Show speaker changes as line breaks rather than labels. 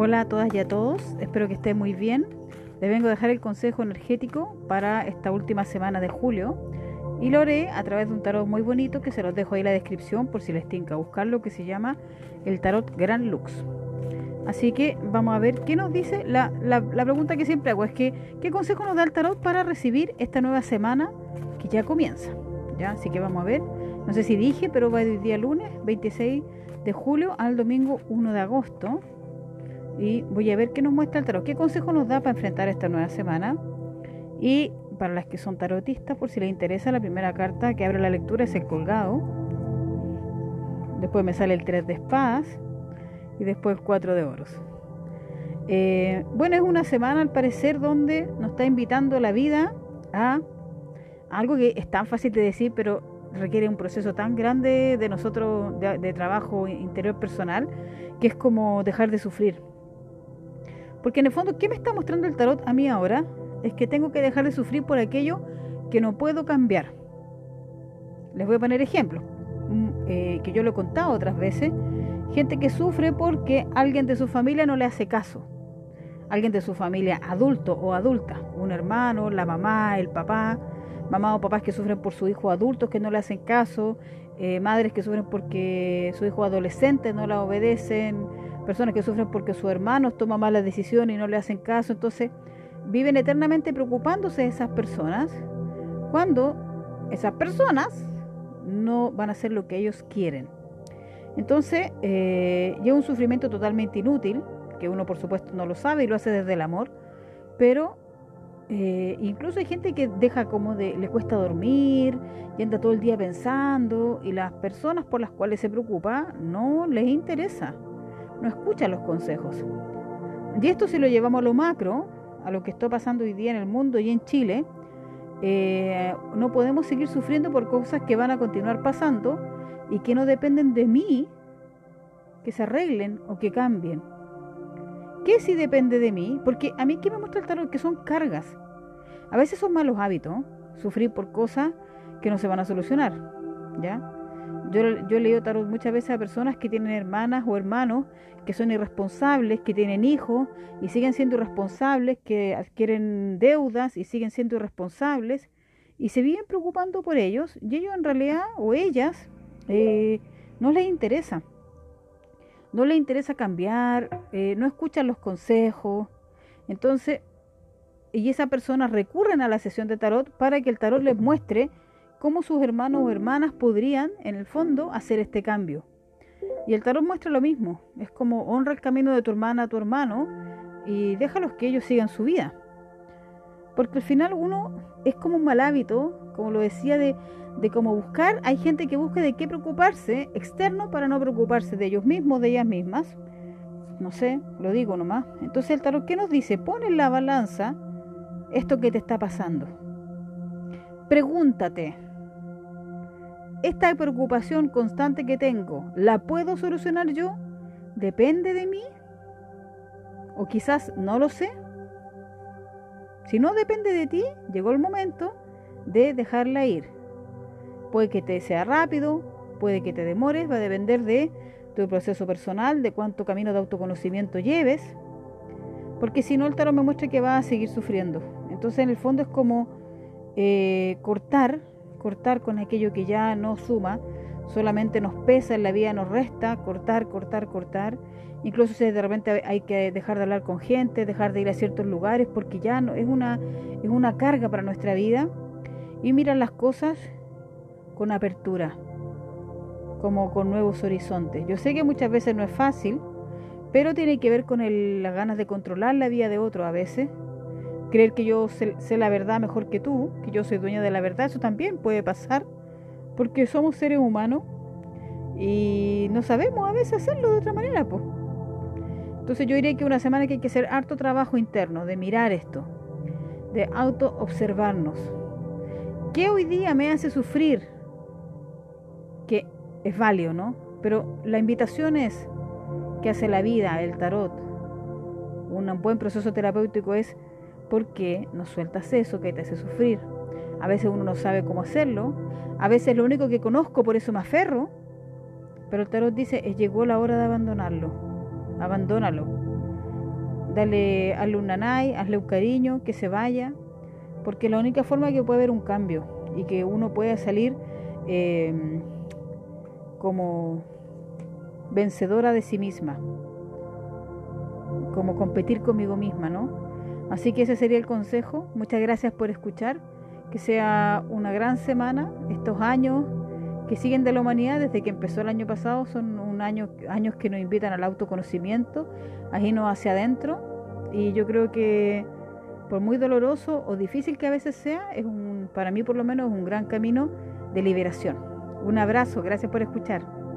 Hola a todas y a todos, espero que estén muy bien. Les vengo a dejar el consejo energético para esta última semana de julio y lo haré a través de un tarot muy bonito que se los dejo ahí en la descripción por si les tinca buscarlo, que se llama el tarot Gran Lux. Así que vamos a ver qué nos dice. La, la, pregunta que siempre hago es que, ¿qué consejo nos da el tarot para recibir esta nueva semana que ya comienza? ¿Ya? Así que vamos a ver. No sé si dije, pero va del día lunes 26 de julio al domingo 1 de agosto. Y voy a ver qué nos muestra el tarot. ¿Qué consejo nos da para enfrentar esta nueva semana? Y para las que son tarotistas, por si les interesa, la primera carta que abre la lectura es el colgado. Después me sale el 3 de espadas y después cuatro de oros. Eh, bueno, es una semana al parecer donde nos está invitando la vida a algo que es tan fácil de decir, pero requiere un proceso tan grande de nosotros, de, trabajo interior personal, que es como dejar de sufrir. Porque en el fondo, ¿qué me está mostrando el tarot a mí ahora? Es que tengo que dejar de sufrir por aquello que no puedo cambiar. Les voy a poner ejemplos, mm, eh, que yo lo he contado otras veces, Gente que sufre porque alguien de su familia no le hace caso. Alguien de su familia adulto o adulta, un hermano, la mamá, el papá, mamá o papás que sufren por su hijo adulto que no le hacen caso, eh, madres que sufren porque su hijo adolescente no la obedecen, personas que sufren porque su hermano toma malas decisiones y no le hacen caso. Entonces, viven eternamente preocupándose de esas personas cuando esas personas no van a hacer lo que ellos quieren. Entonces, eh, es un sufrimiento totalmente inútil, que uno por supuesto no lo sabe y lo hace desde el amor, pero eh, incluso hay gente que deja como de, le cuesta dormir y anda todo el día pensando y las personas por las cuales se preocupa no les interesa, no escuchan los consejos. Y esto si lo llevamos a lo macro, a lo que está pasando hoy día en el mundo y en Chile, eh, no podemos seguir sufriendo por cosas que van a continuar pasando y que no dependen de mí que se arreglen o que cambien. ¿Qué sí depende de mí? Porque a mí ¿qué me muestra el tarot? Que son cargas. A veces son malos hábitos, sufrir por cosas que no se van a solucionar. ¿Ya? Yo, yo he leído tarot muchas veces a personas que tienen hermanas o hermanos que son irresponsables, que tienen hijos y siguen siendo irresponsables, que adquieren deudas y siguen siendo irresponsables y se viven preocupando por ellos y ellos en realidad o ellas eh, no les interesa. No les interesa cambiar, eh, no escuchan los consejos. Entonces, y esa persona recurren a la sesión de tarot para que el tarot les muestre cómo sus hermanos o hermanas podrían, en el fondo, hacer este cambio. Y el tarot muestra lo mismo. Es como honra el camino de tu hermana a tu hermano y déjalos que ellos sigan su vida. Porque al final uno es como un mal hábito, como lo decía, de, cómo buscar. Hay gente que busca de qué preocuparse externo para no preocuparse de ellos mismos, de ellas mismas. No sé, lo digo nomás. Entonces el tarot, ¿qué nos dice? Pon en la balanza esto que te está pasando. Pregúntate, ¿esta preocupación constante que tengo, ¿la puedo solucionar yo? ¿Depende de mí? ¿O quizás no lo sé? Si no depende de ti, llegó el momento de dejarla ir. Puede que te sea rápido, puede que te demores, va a depender de tu proceso personal, de cuánto camino de autoconocimiento lleves, porque si no el tarot me muestra que va a seguir sufriendo. Entonces en el fondo es como eh, cortar, cortar con aquello que ya no suma, solamente nos pesa en la vida, nos resta, cortar, cortar, cortar Incluso si de repente hay que dejar de hablar con gente, dejar de ir a ciertos lugares, porque ya no, es, una, es una carga para nuestra vida. Y mirar las cosas con apertura, como con nuevos horizontes. Yo sé que muchas veces no es fácil, pero tiene que ver con las ganas de controlar la vida de otro a veces. Creer que yo sé, la verdad mejor que tú, que yo soy dueña de la verdad, eso también puede pasar, porque somos seres humanos y no sabemos a veces hacerlo de otra manera, pues. Entonces yo diría que una semana que hay que hacer harto trabajo interno, de mirar esto, de auto observarnos. ¿Qué hoy día me hace sufrir? Que es válido, ¿no? Pero la invitación es que hace la vida, el tarot, un buen proceso terapéutico es ¿por qué no sueltas eso que te hace sufrir? A veces uno no sabe cómo hacerlo, a veces lo único que conozco, por eso me aferro, pero el tarot dice, es llegó la hora de abandonarlo abandónalo. dale, hazle un nanay, hazle un cariño, que se vaya, porque la única forma que puede haber un cambio y que uno pueda salir eh, como vencedora de sí misma, como competir conmigo misma, ¿no? Así que ese sería el consejo. Muchas gracias por escuchar. Que sea una gran semana. Estos años que siguen de la humanidad desde que empezó el año pasado son un año, años que nos invitan al autoconocimiento, a irnos hacia adentro. Y yo creo que por muy doloroso o difícil que a veces sea, es un, para mí por lo menos es un gran camino de liberación. Un abrazo, gracias por escuchar.